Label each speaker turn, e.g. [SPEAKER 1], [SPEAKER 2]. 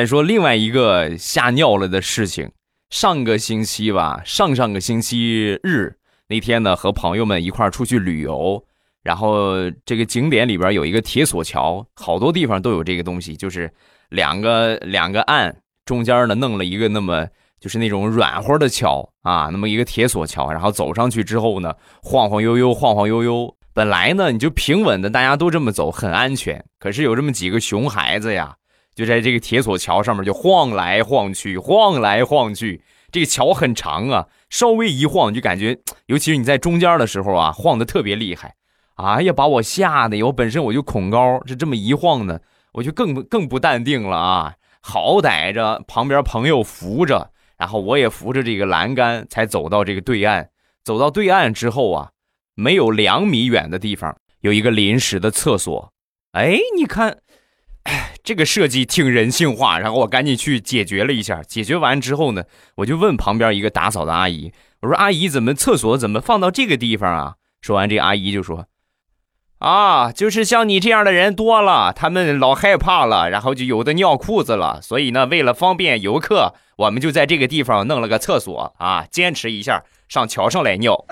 [SPEAKER 1] 再说另外一个吓尿了的事情，上个星期吧，上上个星期日那天呢，和朋友们一块儿出去旅游，然后这个景点里边有一个铁索桥，好多地方都有这个东西，就是两个两个岸中间呢弄了一个那么就是那种软和的桥啊，那么一个铁索桥，然后走上去之后呢，晃晃悠悠，晃晃悠悠。本来呢，你就平稳的，大家都这么走，很安全。可是有这么几个熊孩子呀，就在这个铁索桥上面就晃来晃去，晃来晃去。这个桥很长啊，稍微一晃就感觉，尤其是你在中间的时候啊，晃的特别厉害。哎呀，把我吓得，我本身我就恐高，这这么一晃呢，我就更更不淡定了啊。好歹着旁边朋友扶着，然后我也扶着这个栏杆，才走到这个对岸。走到对岸之后啊。没有两米远的地方有一个临时的厕所，哎，你看，哎，这个设计挺人性化。然后我赶紧去解决了一下，解决完之后呢，我就问旁边一个打扫的阿姨，我说：“阿姨，怎么厕所怎么放到这个地方啊？”说完，这阿姨就说：“啊，就是像你这样的人多了，他们老害怕了，然后就有的尿裤子了，所以呢，为了方便游客，我们就在这个地方弄了个厕所啊，坚持一下，上桥上来尿。”